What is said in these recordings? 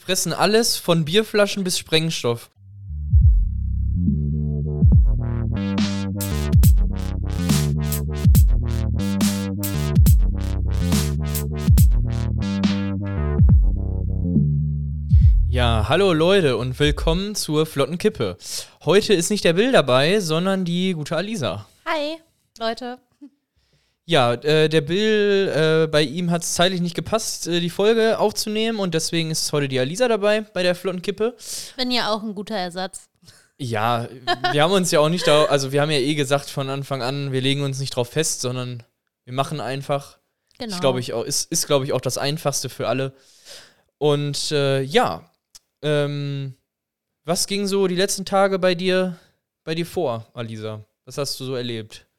fressen alles von Bierflaschen bis Sprengstoff. Ja, hallo Leute und willkommen zur Flotten Kippe. Heute ist nicht der Bill dabei, sondern die gute Alisa. Hi, Leute. Ja, äh, der Bill, äh, bei ihm hat es zeitlich nicht gepasst, äh, die Folge aufzunehmen und deswegen ist heute die Alisa dabei bei der Flotten Kippe. Bin ja auch ein guter Ersatz. Ja, wir haben uns ja auch nicht da, also wir haben ja eh gesagt von Anfang an, wir legen uns nicht drauf fest, sondern wir machen einfach. Genau. Ich glaube ich auch, ist, ist glaube ich auch das einfachste für alle. Und äh, ja, ähm, was ging so die letzten Tage bei dir, bei dir vor, Alisa? Was hast du so erlebt?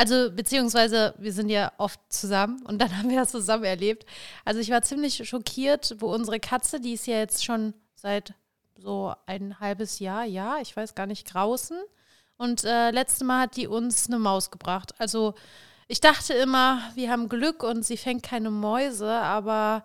Also, beziehungsweise, wir sind ja oft zusammen und dann haben wir das zusammen erlebt. Also, ich war ziemlich schockiert, wo unsere Katze, die ist ja jetzt schon seit so ein halbes Jahr, ja, ich weiß gar nicht, draußen. Und äh, letztes Mal hat die uns eine Maus gebracht. Also, ich dachte immer, wir haben Glück und sie fängt keine Mäuse, aber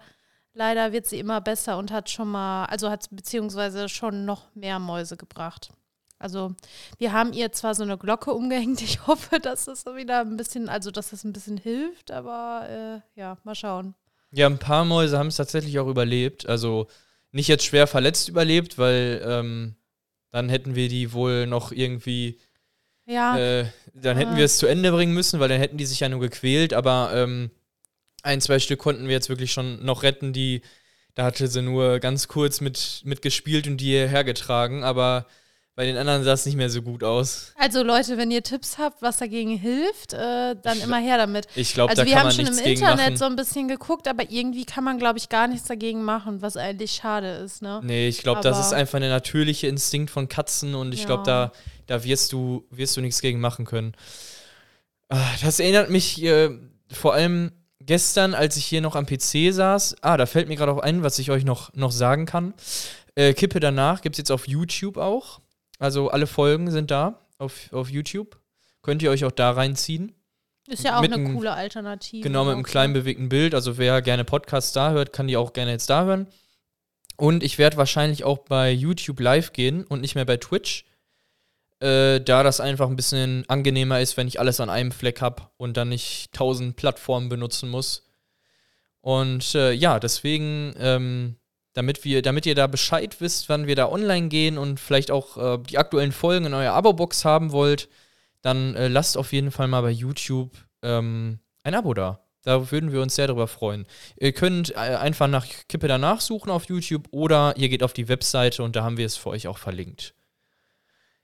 leider wird sie immer besser und hat schon mal, also hat beziehungsweise schon noch mehr Mäuse gebracht. Also wir haben ihr zwar so eine Glocke umgehängt. Ich hoffe, dass es wieder ein bisschen, also dass es ein bisschen hilft, aber äh, ja, mal schauen. Ja, ein paar Mäuse haben es tatsächlich auch überlebt. Also nicht jetzt schwer verletzt überlebt, weil ähm, dann hätten wir die wohl noch irgendwie, Ja, äh, dann hätten Ah. wir es zu Ende bringen müssen, weil dann hätten die sich ja nur gequält. Aber ähm, ein, zwei Stück konnten wir jetzt wirklich schon noch retten, die, da hatte sie nur ganz kurz mit, mit gespielt und die hierher getragen. Aber bei den anderen sah es nicht mehr so gut aus. also Leute, wenn ihr Tipps habt, was dagegen hilft, äh, dann Ich- immer her damit. Ich glaube, Also da wir kann haben man schon im Internet machen. so ein bisschen geguckt, aber irgendwie kann man, glaube ich, gar nichts dagegen machen, was eigentlich schade ist, ne? Nee, ich glaube, das ist einfach der natürliche Instinkt von Katzen und ich Ja. glaube, da, da wirst du, wirst du nichts gegen machen können. Ah, Das erinnert mich äh, vor allem gestern, als ich hier noch am PC saß. Ah, da fällt mir gerade auch ein, was ich euch noch, noch sagen kann. Äh, Kippe danach gibt es jetzt auf YouTube auch. Also alle Folgen sind da auf, auf YouTube. Könnt ihr euch auch da reinziehen. Ist ja auch Mit eine einem- coole Alternative. Genau, mit einem kleinen ne? bewegten Bild. Also wer gerne Podcasts da hört, kann die auch gerne jetzt da hören. Und ich werde wahrscheinlich auch bei YouTube live gehen und nicht mehr bei Twitch. Äh, da das einfach ein bisschen angenehmer ist, wenn ich alles an einem Fleck habe und dann nicht tausend Plattformen benutzen muss. Und äh, ja, deswegen, ähm, damit, wir, damit ihr da Bescheid wisst, wann wir da online gehen und vielleicht auch äh, die aktuellen Folgen in eurer Abo-Box haben wollt, dann äh, lasst auf jeden Fall mal bei YouTube ähm, ein Abo da. Da würden wir uns sehr darüber freuen. Ihr könnt äh, einfach nach Kippe danach suchen auf YouTube oder ihr geht auf die Webseite und da haben wir es für euch auch verlinkt.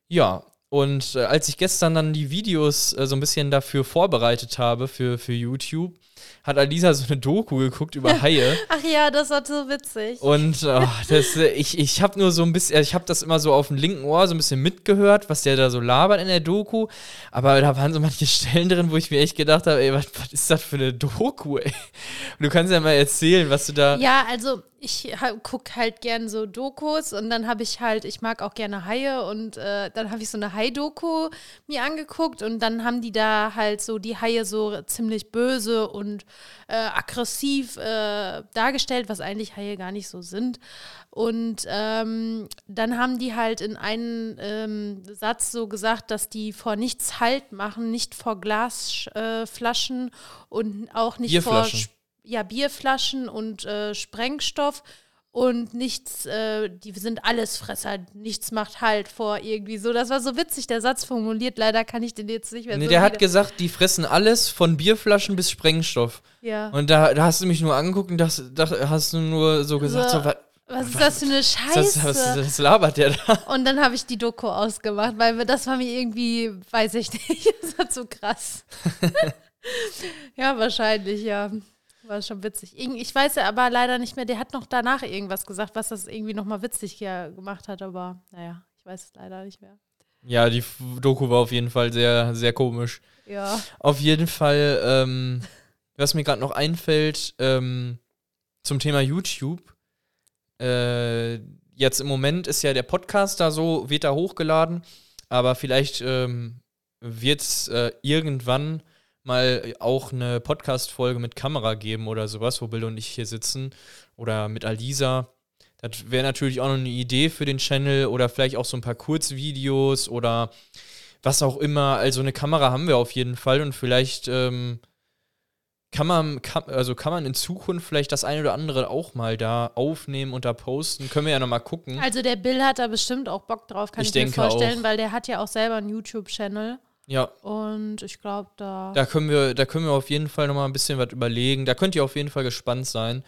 Ja, und äh, als ich gestern dann die Videos äh, so ein bisschen dafür vorbereitet habe für, für YouTube, hat Alisa so eine Doku geguckt über Haie. Ach ja, das war so witzig. Und oh, das, ich, ich habe nur so ein bisschen, ich habe das immer so auf dem linken Ohr so ein bisschen mitgehört, was der da so labert in der Doku. Aber da waren so manche Stellen drin, wo ich mir echt gedacht habe, ey, was, was ist das für eine Doku, ey? Und du kannst ja mal erzählen, was du da. Ja, also ich gucke halt gern so Dokus und dann habe ich halt, ich mag auch gerne Haie und äh, dann habe ich so eine Hai-Doku mir angeguckt und dann haben die da halt so die Haie so ziemlich böse und äh, aggressiv äh, dargestellt, was eigentlich Haie gar nicht so sind. Und ähm, dann haben die halt in einem ähm, Satz so gesagt, dass die vor nichts Halt machen, nicht vor Glasflaschen äh, und auch nicht vor ja, Bierflaschen und äh, Sprengstoff und nichts, äh, die sind Allesfresser, nichts macht Halt vor irgendwie so. Das war so witzig, der Satz formuliert. Leider kann ich den jetzt nicht mehr Nee, so der hat gesagt, die fressen alles von Bierflaschen bis Sprengstoff. ja. Und da, da hast du mich nur angeguckt und das, da hast du nur so gesagt, So, so, was, Was ist das für eine das, Scheiße? was, was labert der da? Und dann habe ich die Doku ausgemacht, weil das war mir irgendwie, weiß ich nicht, das war zu krass. ja, wahrscheinlich, ja. War schon witzig. Ich weiß ja aber leider nicht mehr, der hat noch danach irgendwas gesagt, was das irgendwie nochmal witzig hier gemacht hat, aber naja, ich weiß es leider nicht mehr. Ja, die Doku war auf jeden Fall sehr, sehr komisch. Ja. Auf jeden Fall, ähm, was mir gerade noch einfällt, ähm, zum Thema YouTube. Äh, jetzt im Moment ist ja der Podcast da so, wird da hochgeladen, aber vielleicht ähm, wird es äh, irgendwann mal auch eine Podcast-Folge mit Kamera geben oder sowas, wo Bill und ich hier sitzen oder mit Alisa. Das wäre natürlich auch noch eine Idee für den Channel oder vielleicht auch so ein paar Kurzvideos oder was auch immer. Also eine Kamera haben wir auf jeden Fall und vielleicht ähm, kann man, kann, also kann man in Zukunft vielleicht das eine oder andere auch mal da aufnehmen und da posten. Können wir ja nochmal gucken. Also der Bill hat da bestimmt auch Bock drauf, kann Ich ich, mir vorstellen, auch. weil der hat ja auch selber einen YouTube-Channel. Ja, Und ich glaube, da. da können wir, da können wir auf jeden Fall nochmal ein bisschen was überlegen. Da könnt ihr auf jeden Fall gespannt sein.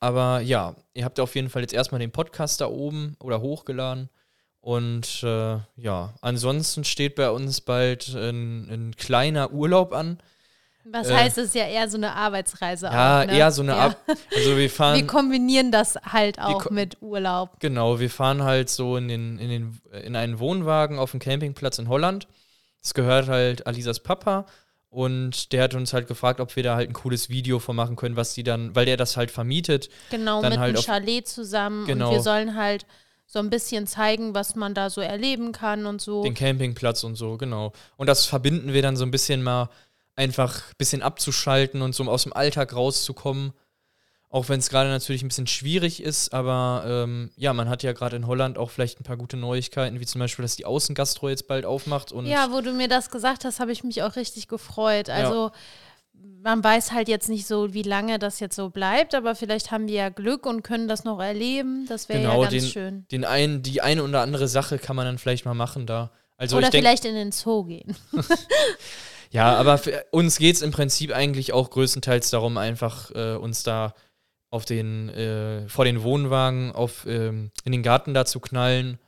Aber ja, ihr habt auf jeden Fall jetzt erstmal den Podcast da oben oder hochgeladen. Und äh, ja, ansonsten steht bei uns bald ein, ein kleiner Urlaub an. Was äh, heißt, es ist ja eher so eine Arbeitsreise Ja, auch. Ne? eher so eine Ja. Ab. Also wir Wir fahren. kombinieren das halt auch mit Urlaub. Genau, wir fahren halt so in, den, in, den, in einen Wohnwagen auf dem Campingplatz in Holland. Das gehört halt Alisas Papa. Und der hat uns halt gefragt, ob wir da halt ein cooles Video von machen können, was die dann, weil der das halt vermietet. Genau, Dann mit halt auf- Chalet zusammen. Genau. Und wir sollen halt so ein bisschen zeigen, was man da so erleben kann und so. Den Campingplatz und so, genau. Und das verbinden wir dann so ein bisschen mal einfach ein bisschen abzuschalten und so aus dem Alltag rauszukommen. Auch wenn es gerade natürlich ein bisschen schwierig ist, aber ähm, ja, man hat ja gerade in Holland auch vielleicht ein paar gute Neuigkeiten, wie zum Beispiel, dass die Außengastro jetzt bald aufmacht und ja, wo du mir das gesagt hast, habe ich mich auch richtig gefreut. Also man weiß halt jetzt nicht so, wie lange das jetzt so bleibt, aber vielleicht haben wir ja Glück und können das noch erleben. Das wäre Genau, ja ganz den- schön. den einen, die eine oder andere Sache kann man dann vielleicht mal machen da. Also Oder vielleicht in den Zoo gehen. ja, aber für uns geht es im Prinzip eigentlich auch größtenteils darum, einfach äh, uns da auf den, äh, vor den Wohnwagen auf, ähm, in den Garten da zu knallen.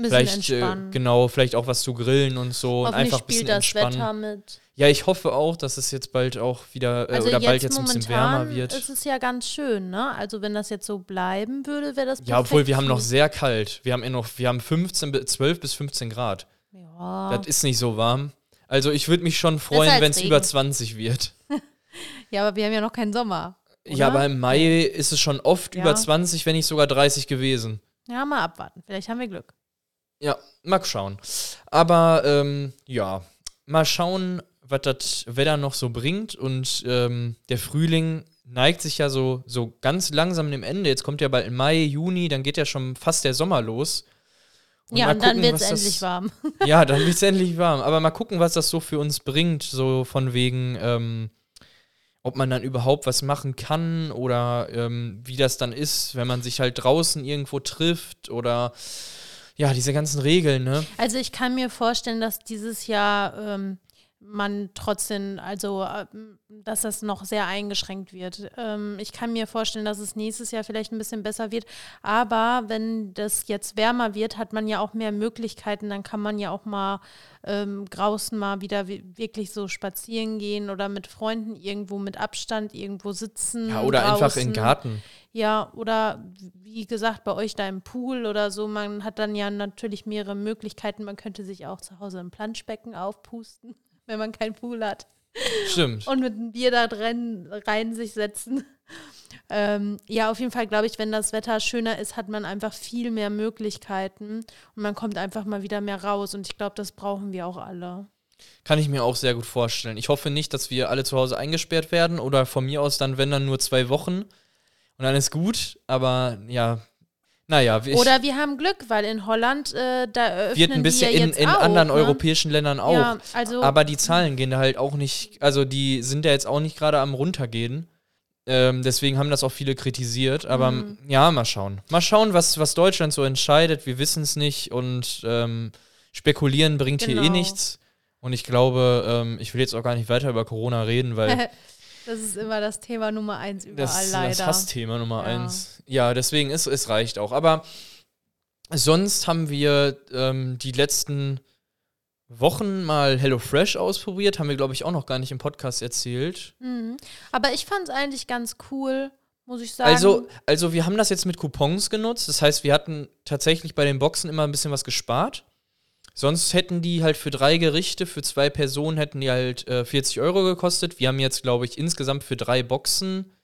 Vielleicht, äh, entspannen. genau, vielleicht auch was zu grillen und so und einfach ein bisschen spielt das entspannen. Wetter mit. Ja, ich hoffe auch, dass es jetzt bald auch wieder, äh, Also oder jetzt bald jetzt ein bisschen wärmer wird. ist es ja ganz schön, ne? Also wenn das jetzt so bleiben würde, wäre das Ja, obwohl wir haben noch sehr kalt. Wir haben ja noch, wir haben 15, bis- 12 bis 15 Grad. Ja. Das ist nicht so warm. Also ich würde mich schon freuen, wenn es über 20 wird. ja, aber wir haben ja noch keinen Sommer. Ja, oder? aber im Mai ist es schon oft Ja. über 20, wenn nicht sogar 30 gewesen. Ja, mal abwarten. Vielleicht haben wir Glück. Ja, mal schauen. Aber ähm, ja, mal schauen, was das Wetter noch so bringt. Und ähm, der Frühling neigt sich ja so, so ganz langsam dem Ende. Jetzt kommt ja bald Mai, Juni, dann geht ja schon fast der Sommer los. ja, mal und dann gucken, wird es endlich warm. Ja, dann wird es endlich warm. Aber mal gucken, was das so für uns bringt. So von wegen, ähm, ob man dann überhaupt was machen kann oder ähm, wie das dann ist, wenn man sich halt draußen irgendwo trifft oder ja, diese ganzen Regeln, ne? Also ich kann mir vorstellen, dass dieses Jahr ähm, man trotzdem, also ähm, dass das noch sehr eingeschränkt wird. Ähm, ich kann mir vorstellen, dass es nächstes Jahr vielleicht ein bisschen besser wird. Aber wenn das jetzt wärmer wird, hat man ja auch mehr Möglichkeiten. Dann kann man ja auch mal ähm, draußen mal wieder wi- wirklich so spazieren gehen oder mit Freunden irgendwo mit Abstand irgendwo sitzen. Ja, oder einfach in draußen. den Garten. Ja, oder wie gesagt, bei euch da im Pool oder so. Man hat dann ja natürlich mehrere Möglichkeiten. Man könnte sich auch zu Hause im Planschbecken aufpusten, wenn man keinen Pool hat. Stimmt. Und mit einem Bier da drin rein sich setzen. Ähm, ja, auf jeden Fall glaube ich, wenn das Wetter schöner ist, hat man einfach viel mehr Möglichkeiten und man kommt einfach mal wieder mehr raus. Und ich glaube, das brauchen wir auch alle. Kann ich mir auch sehr gut vorstellen. Ich hoffe nicht, dass wir alle zu Hause eingesperrt werden oder von mir aus dann, wenn dann nur zwei Wochen und dann ist gut. Aber ja, naja, ich, Oder wir haben Glück, weil in Holland, äh, da eröffnen wird ein bisschen in, in auch, anderen ne? europäischen Ländern auch. Ja, also Aber die Zahlen gehen da halt auch nicht, also die sind ja jetzt auch nicht gerade am runtergehen. Ähm, deswegen haben das auch viele kritisiert. Aber Mhm. ja, mal schauen. Mal schauen, was, was Deutschland so entscheidet. Wir wissen es nicht und ähm, spekulieren bringt hier eh Genau. nichts. Und ich glaube, ähm, ich will jetzt auch gar nicht weiter über Corona reden, weil das ist immer das Thema Nummer eins überall das ist leider. das Hassthema Nummer Ja. eins. Ja, deswegen ist es reicht auch. Aber sonst haben wir ähm, die letzten Wochen mal HelloFresh ausprobiert. Haben wir, glaube ich, auch noch gar nicht im Podcast erzählt. Mhm. Aber ich fand es eigentlich ganz cool, muss ich sagen. Also, also wir haben das jetzt mit Coupons genutzt. Das heißt, wir hatten tatsächlich bei den Boxen immer ein bisschen was gespart. Sonst hätten die halt für drei Gerichte, für zwei Personen hätten die halt äh, 40 Euro gekostet. Wir haben jetzt, glaube ich, insgesamt für drei Boxen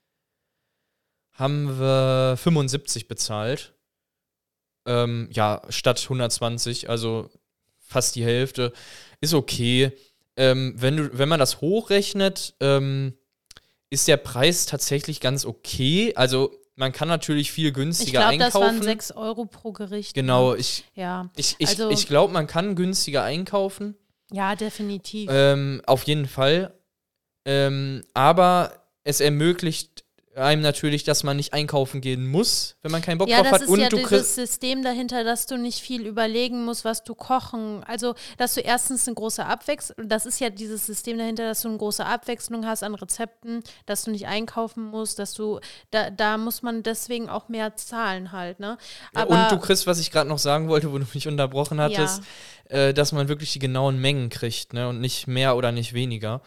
haben wir 75 bezahlt. Ähm, ja, statt 120, also fast die Hälfte. Ist okay. Ähm, wenn, du, wenn man das hochrechnet, ähm, ist der Preis tatsächlich ganz okay. Also man kann natürlich viel Ich günstiger glaube, das einkaufen. waren 6 Euro pro Gericht. genau, ich, Ja, ich, ich, Also- ich glaube, man kann günstiger einkaufen. ja, definitiv. Ähm, auf jeden Fall. Ähm, aber es ermöglicht einem natürlich, dass man nicht einkaufen gehen muss, wenn man keinen Bock ja, drauf das hat. ist Und ja du dieses. System dahinter, dass du nicht viel überlegen musst, was du kochen. Also, dass du erstens eine große Abwechslung, das ist ja dieses System dahinter, dass du eine große Abwechslung hast an Rezepten, dass du nicht einkaufen musst, dass du, da, da muss man deswegen auch mehr zahlen halt, ne? Aber und du kriegst, was ich gerade noch sagen wollte, wo du mich unterbrochen hattest, äh, dass man wirklich die genauen Mengen kriegt, ne? Und nicht mehr oder nicht weniger.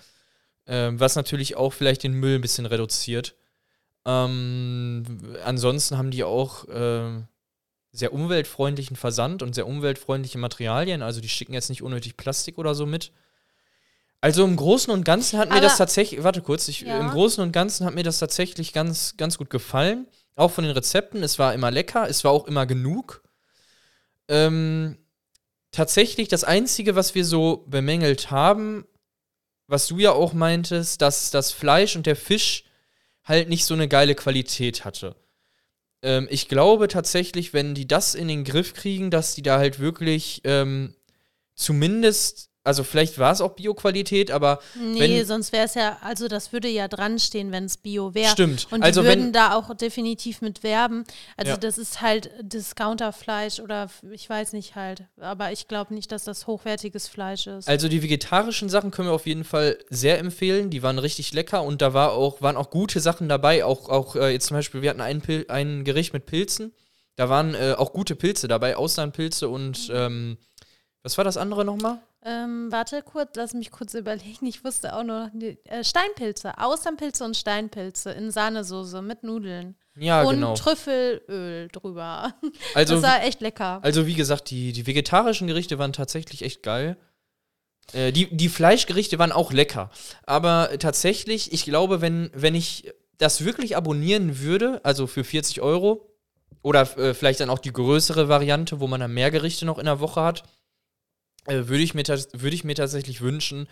Ähm, was natürlich auch vielleicht den Müll ein bisschen reduziert. Ähm, ansonsten haben die auch ähm, sehr umweltfreundlichen Versand und sehr umweltfreundliche Materialien. Also die schicken jetzt nicht unnötig Plastik oder so mit. Also im Großen und Ganzen hat mir Aber- das tatsächlich, warte kurz, ich, Ja. im Großen und Ganzen hat mir das tatsächlich ganz, ganz gut gefallen. Auch von den Rezepten. Es war immer lecker, es war auch immer genug. Ähm, tatsächlich das Einzige, was wir so bemängelt haben, was du ja auch meintest, dass das Fleisch und der Fisch halt nicht so eine geile Qualität hatte. Ähm, ich glaube tatsächlich, wenn die das in den Griff kriegen, dass die da halt wirklich ähm, zumindest, also vielleicht war es auch Bio-Qualität, aber nee, wenn- sonst wäre es ja, also das würde ja dran stehen, wenn es Bio wäre. stimmt. Und also die würden wenn, da auch definitiv mit werben. Also Ja. das ist halt Discounterfleisch oder ich weiß nicht halt. Aber ich glaube nicht, dass das hochwertiges Fleisch ist. Also die vegetarischen Sachen können wir auf jeden Fall sehr empfehlen. Die waren richtig lecker und da war auch, waren auch gute Sachen dabei. Auch, auch äh, jetzt zum Beispiel, wir hatten ein, Pil ein Gericht mit Pilzen. Da waren äh, auch gute Pilze dabei, Auslandpilze und ähm, was war das andere nochmal? Ähm, warte kurz, lass mich kurz überlegen. Ich wusste auch nur äh, Steinpilze, Austernpilze und Steinpilze in Sahnesoße mit Nudeln. Ja, und genau. Trüffelöl drüber. Also, das war echt lecker. also wie gesagt, die, die vegetarischen Gerichte waren tatsächlich echt geil. Äh, die, die Fleischgerichte waren auch lecker. Aber tatsächlich, ich glaube, wenn, wenn ich das wirklich abonnieren würde, also für 40 Euro, oder äh, vielleicht dann auch die größere Variante, wo man dann mehr Gerichte noch in der Woche hat, äh, würde ich, mir würde ich mir tatsächlich wünschen,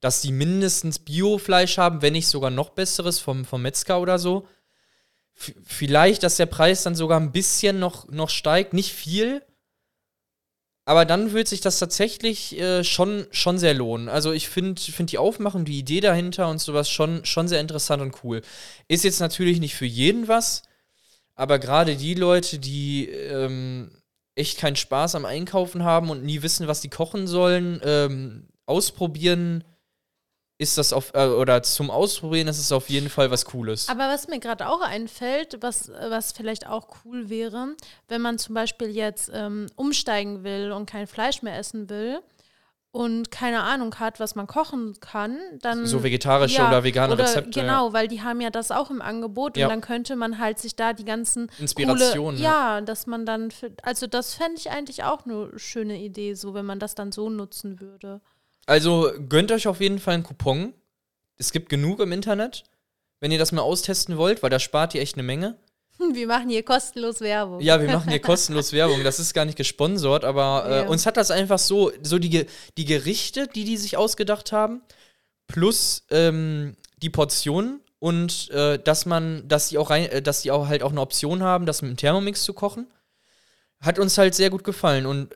dass die mindestens Biofleisch haben, wenn nicht sogar noch besseres vom, vom Metzger oder so. F vielleicht, dass der Preis dann sogar ein bisschen noch, noch steigt, nicht viel. Aber dann wird sich das tatsächlich äh, schon, schon sehr lohnen. Also ich finde find die Aufmachung, die Idee dahinter und sowas schon, schon sehr interessant und cool. Ist jetzt natürlich nicht für jeden was, aber gerade die Leute, die ähm, echt keinen Spaß am Einkaufen haben und nie wissen, was die kochen sollen, ähm, ausprobieren ist das auf, äh, oder zum Ausprobieren ist es auf jeden Fall was Cooles. Aber was mir gerade auch einfällt, was, was vielleicht auch cool wäre, wenn man zum Beispiel jetzt ähm, umsteigen will und kein Fleisch mehr essen will und keine Ahnung hat, was man kochen kann, dann. so vegetarische ja, oder vegane oder, Rezepte. Genau, weil die haben ja das auch im Angebot Ja. und dann könnte man halt sich da die ganzen Inspirationen. Coole, ja, dass man dann, für, also das fände ich eigentlich auch eine schöne Idee, so wenn man das dann so nutzen würde. Also gönnt euch auf jeden Fall einen Coupon. Es gibt genug im Internet, wenn ihr das mal austesten wollt, weil da spart ihr echt eine Menge. Wir machen hier kostenlos Werbung. Ja, wir machen hier kostenlos Werbung. Das ist gar nicht gesponsert, aber äh, Ja. uns hat das einfach so, so die, die Gerichte, die die sich ausgedacht haben, plus ähm, die Portionen und äh, dass man, dass die auch rein, äh, dass die auch halt auch eine Option haben, das mit dem Thermomix zu kochen, hat uns halt sehr gut gefallen und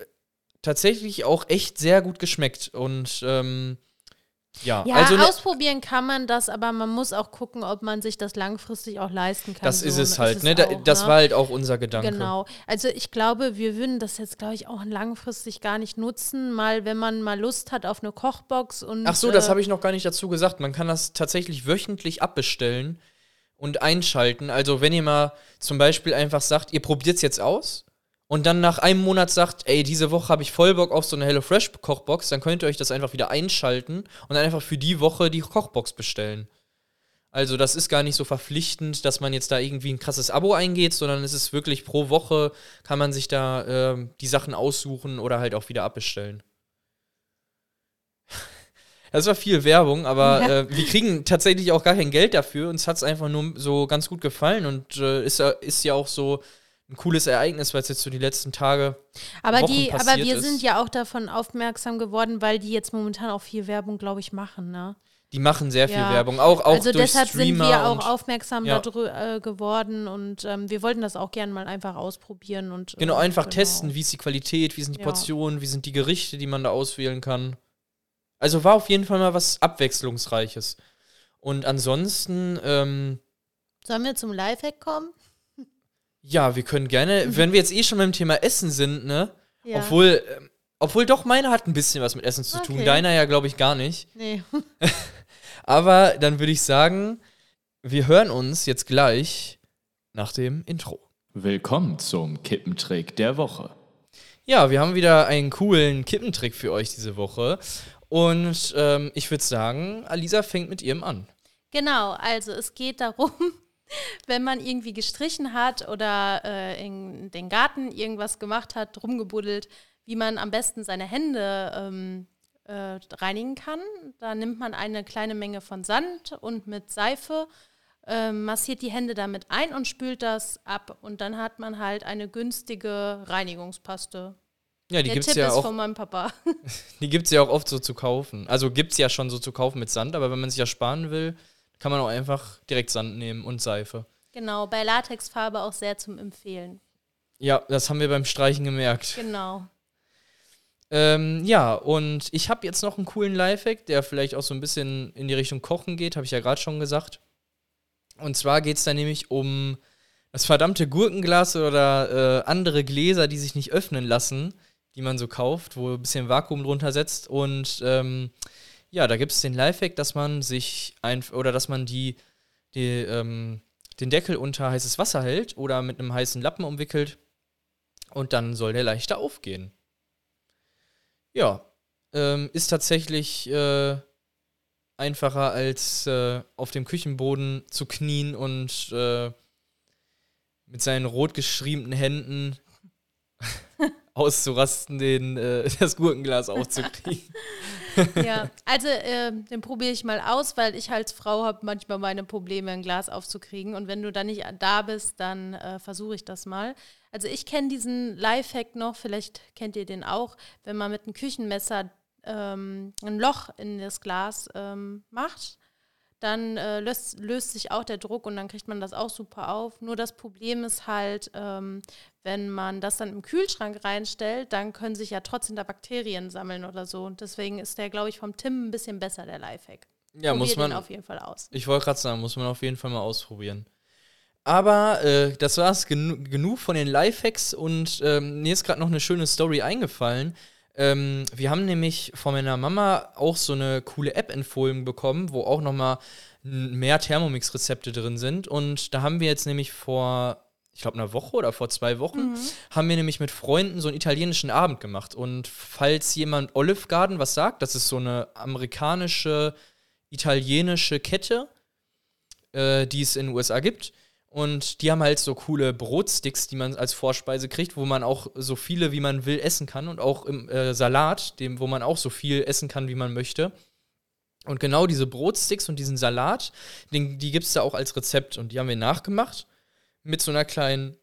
tatsächlich auch echt sehr gut geschmeckt. Und ähm, ja, Ja, also ne- ausprobieren kann man das, aber man muss auch gucken, ob man sich das langfristig auch leisten kann. das So ist es ist halt, es ne? Auch, das ne? war halt auch unser Gedanke. Genau. Also ich glaube, wir würden das jetzt, glaube ich, auch langfristig gar nicht nutzen, mal wenn man mal Lust hat auf eine Kochbox und Ach so, das äh, habe ich noch gar nicht dazu gesagt. Man kann das tatsächlich wöchentlich abbestellen und einschalten. Also wenn ihr mal zum Beispiel einfach sagt, ihr probiert es jetzt aus und dann nach einem Monat sagt, ey, diese Woche habe ich voll Bock auf so eine HelloFresh-Kochbox, dann könnt ihr euch das einfach wieder einschalten und einfach für die Woche die Kochbox bestellen. Also das ist gar nicht so verpflichtend, dass man jetzt da irgendwie ein krasses Abo eingeht, sondern es ist wirklich pro Woche kann man sich da ähm, die Sachen aussuchen oder halt auch wieder abbestellen. Das war viel Werbung, aber Ja. äh, wir kriegen tatsächlich auch gar kein Geld dafür. Uns hat es einfach nur so ganz gut gefallen und äh, ist, ist ja auch so ein cooles Ereignis, weil es jetzt so die letzten Tage. aber Wochen die, aber wir ist. sind ja auch davon aufmerksam geworden, weil die jetzt momentan auch viel Werbung, glaube ich, machen, ne? Die machen sehr viel Ja. Werbung, auch, auch also durch deshalb sind Streamer wir auch aufmerksam Ja. darü- äh, geworden und ähm, wir wollten das auch gerne mal einfach ausprobieren und Genau, äh, einfach genau. testen, wie ist die Qualität, wie sind die Ja. Portionen, wie sind die Gerichte, die man da auswählen kann. Also war auf jeden Fall mal was Abwechslungsreiches. Und ansonsten, ähm, Sollen wir zum Lifehack kommen? Ja, wir können gerne, wenn wir jetzt eh schon beim Thema Essen sind, ne? Ja. Obwohl, ähm, obwohl doch meiner hat ein bisschen was mit Essen zu tun, Okay. deiner ja, glaube ich, gar nicht. Nee. Aber dann würde ich sagen, wir hören uns jetzt gleich nach dem Intro. Willkommen zum Kippentrick der Woche. Ja, wir haben wieder einen coolen Kippentrick für euch diese Woche. Und ähm, ich würde sagen, Alisa fängt mit ihrem an. Genau, also es geht darum, wenn man irgendwie gestrichen hat oder äh, in den Garten irgendwas gemacht hat, rumgebuddelt, wie man am besten seine Hände ähm, äh, reinigen kann. Da nimmt man eine kleine Menge von Sand und mit Seife ähm, massiert die Hände damit ein und spült das ab. Und dann hat man halt eine günstige Reinigungspaste. Ja, die Der gibt's Tipp ja ist auch, von meinem Papa. die gibt's ja auch oft so zu kaufen. Also gibt's ja schon so zu kaufen mit Sand, aber wenn man sich ja sparen will, kann man auch einfach direkt Sand nehmen und Seife. genau, bei Latexfarbe auch sehr zum Empfehlen. Ja, das haben wir beim Streichen gemerkt. Genau. Ähm, ja, und ich habe jetzt noch einen coolen Lifehack, der vielleicht auch so ein bisschen in die Richtung Kochen geht, habe ich ja gerade schon gesagt. Und zwar geht es da nämlich um das verdammte Gurkenglas oder äh, andere Gläser, die sich nicht öffnen lassen, die man so kauft, wo ein bisschen Vakuum drunter setzt. Und ähm, ja, da gibt es den Lifehack, dass man sich ein oder dass man die, die ähm, den Deckel unter heißes Wasser hält oder mit einem heißen Lappen umwickelt und dann soll der leichter aufgehen. Ja, ähm, ist tatsächlich äh, einfacher als äh, auf dem Küchenboden zu knien und äh, mit seinen rot geschriebenen Händen auszurasten, den, äh, das Gurkenglas aufzukriegen. Ja, also ähm, den probiere ich mal aus, weil ich als Frau habe manchmal meine Probleme, ein Glas aufzukriegen. Und wenn du dann nicht da bist, dann äh, versuche ich das mal. Also ich kenne diesen Lifehack noch, vielleicht kennt ihr den auch, wenn man mit einem Küchenmesser ähm, ein Loch in das Glas ähm, macht, dann äh, löst, löst sich auch der Druck und dann kriegt man das auch super auf. Nur das Problem ist halt, ähm, wenn man das dann im Kühlschrank reinstellt, dann können sich ja trotzdem da Bakterien sammeln oder so. Und deswegen ist der, glaube ich, vom Tim ein bisschen besser, der Lifehack. Ja, Probier muss man. auf jeden Fall aus. Ich wollte gerade sagen, muss man auf jeden Fall mal ausprobieren. Aber äh, das war es genu genug von den Lifehacks und ähm, mir ist gerade noch eine schöne Story eingefallen. Ähm, wir haben nämlich von meiner Mama auch so eine coole App empfohlen bekommen, wo auch noch mal n- mehr Thermomix-Rezepte drin sind. Und da haben wir jetzt nämlich vor, ich glaube, einer Woche oder vor zwei Wochen, haben wir nämlich mit Freunden so einen italienischen Abend gemacht. Und falls jemand Olive Garden was sagt, das ist so eine amerikanische, italienische Kette, äh, die es in den USA gibt. Und die haben halt so coole Brotsticks, die man als Vorspeise kriegt, wo man auch so viele, wie man will, essen kann. Und auch im äh, Salat, dem, wo man auch so viel essen kann, wie man möchte. Und genau diese Brotsticks und diesen Salat, den, die gibt es da auch als Rezept. Und die haben wir nachgemacht mit so einer kleinen,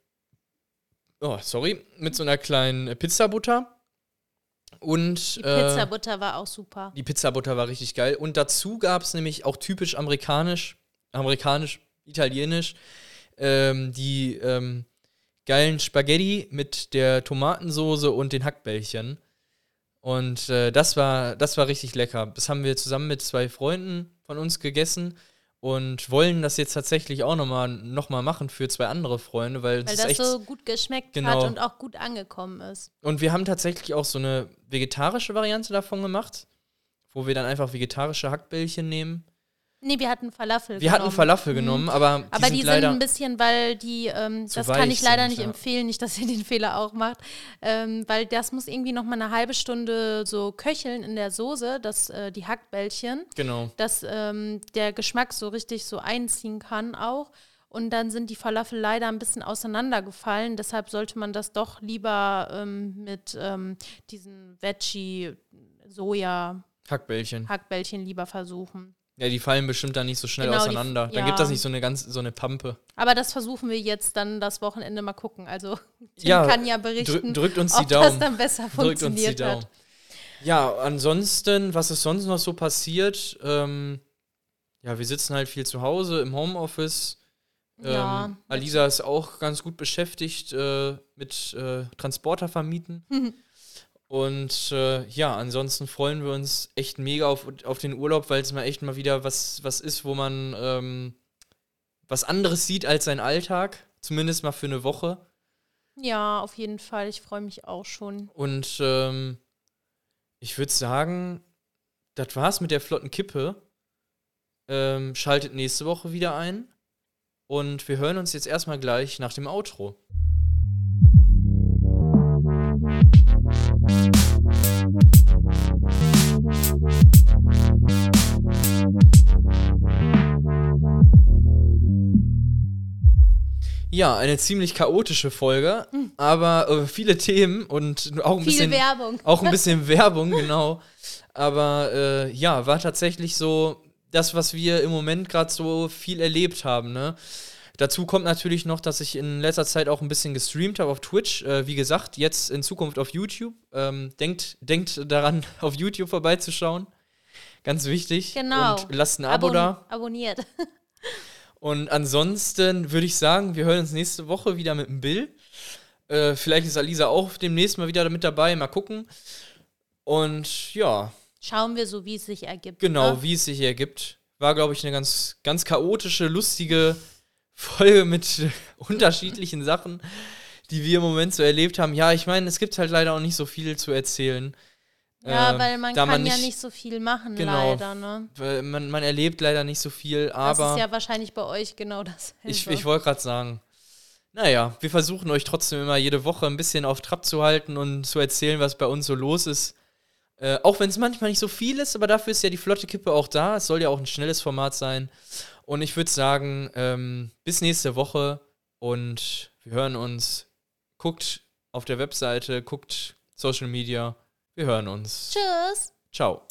oh, sorry, mit so einer kleinen Pizzabutter. Und Die äh, Pizzabutter war auch super. die Pizzabutter war richtig geil. Und dazu gab es nämlich auch typisch amerikanisch, amerikanisch, italienisch, ähm, die ähm, geilen Spaghetti mit der Tomatensoße und den Hackbällchen. Und äh, das, war, das war richtig lecker. Das haben wir zusammen mit zwei Freunden von uns gegessen und wollen das jetzt tatsächlich auch nochmal noch mal machen für zwei andere Freunde, weil, Weil das echt. so gut geschmeckt Genau. hat und auch gut angekommen ist. Und wir haben tatsächlich auch so eine vegetarische Variante davon gemacht, wo wir dann einfach vegetarische Hackbällchen nehmen. Nee, wir hatten Falafel Wir hatten genommen. Falafel Mhm. genommen, aber die Aber sind die sind ein bisschen, weil die, ähm, das kann ich leider sind, nicht ja. empfehlen, nicht, dass ihr den Fehler auch macht, ähm, weil das muss irgendwie noch mal eine halbe Stunde so köcheln in der Soße, dass äh, die Hackbällchen, genau. dass ähm, der Geschmack so richtig so einziehen kann auch. Und dann sind die Falafel leider ein bisschen auseinandergefallen. Deshalb sollte man das doch lieber ähm, mit ähm, diesen Veggie-Soja-Hackbällchen Hackbällchen. lieber versuchen. Ja, die fallen bestimmt dann nicht so schnell Genau, die- auseinander. Dann ja. gibt das nicht so eine ganz so eine Pampe. Aber das versuchen wir jetzt dann das Wochenende mal gucken. Also Tim Ja, kann ja berichten, Drück, drückt uns die ob das Daumen. dann besser Drückt uns die funktioniert Daumen. Ja, ansonsten, was ist sonst noch so passiert? Ähm, ja, wir sitzen halt viel zu Hause im Homeoffice. Ja, Ähm, Alisa ist auch ganz gut beschäftigt äh, mit äh, Transporter vermieten. Und äh, ja, ansonsten freuen wir uns echt mega auf, auf den Urlaub, weil es mal echt mal wieder was, was ist, wo man ähm, was anderes sieht als sein Alltag. Zumindest mal für eine Woche. Ja, auf jeden Fall. Ich freue mich auch schon. Und ähm, ich würde sagen, das war's mit der flotten Kippe. Ähm, schaltet nächste Woche wieder ein. Und wir hören uns jetzt erstmal gleich nach dem Outro. Ja, eine ziemlich chaotische Folge, aber äh, viele Themen und auch ein Hm. Viel bisschen Werbung. auch ein bisschen Werbung, genau. Aber äh, ja, war tatsächlich so das, was wir im Moment gerade so viel erlebt haben. Ne? Dazu kommt natürlich noch, dass ich in letzter Zeit auch ein bisschen gestreamt habe auf Twitch. Äh, wie gesagt, jetzt in Zukunft auf YouTube. Ähm, denkt, denkt daran, auf YouTube vorbeizuschauen. Ganz wichtig. Genau. Und lasst ein Abo Abon- da. Abonniert. Und ansonsten würde ich sagen, wir hören uns nächste Woche wieder mit dem Bill. Äh, vielleicht ist Alisa auch demnächst mal wieder mit dabei. Mal gucken. Und ja, Schauen wir so, wie es sich ergibt. genau, ne? wie es sich ergibt. War, glaube ich, eine ganz, ganz chaotische, lustige Folge mit unterschiedlichen Sachen, die wir im Moment so erlebt haben. Ja, ich meine, es gibt halt leider auch nicht so viel zu erzählen. Ja, Äh, weil man da kann ja nicht so viel machen, Genau. leider, ne? Man, man erlebt leider nicht so viel, Das aber. ist ja wahrscheinlich bei euch genau das. Ich, ich wollte gerade sagen. Naja, wir versuchen euch trotzdem immer jede Woche ein bisschen auf Trab zu halten und zu erzählen, was bei uns so los ist. Äh, auch wenn es manchmal nicht so viel ist, aber dafür ist ja die flotte Kippe auch da. Es soll ja auch ein schnelles Format sein. Und ich würde sagen, ähm, bis nächste Woche und wir hören uns. Guckt auf der Webseite, guckt Social Media. Wir hören uns. Tschüss. Ciao.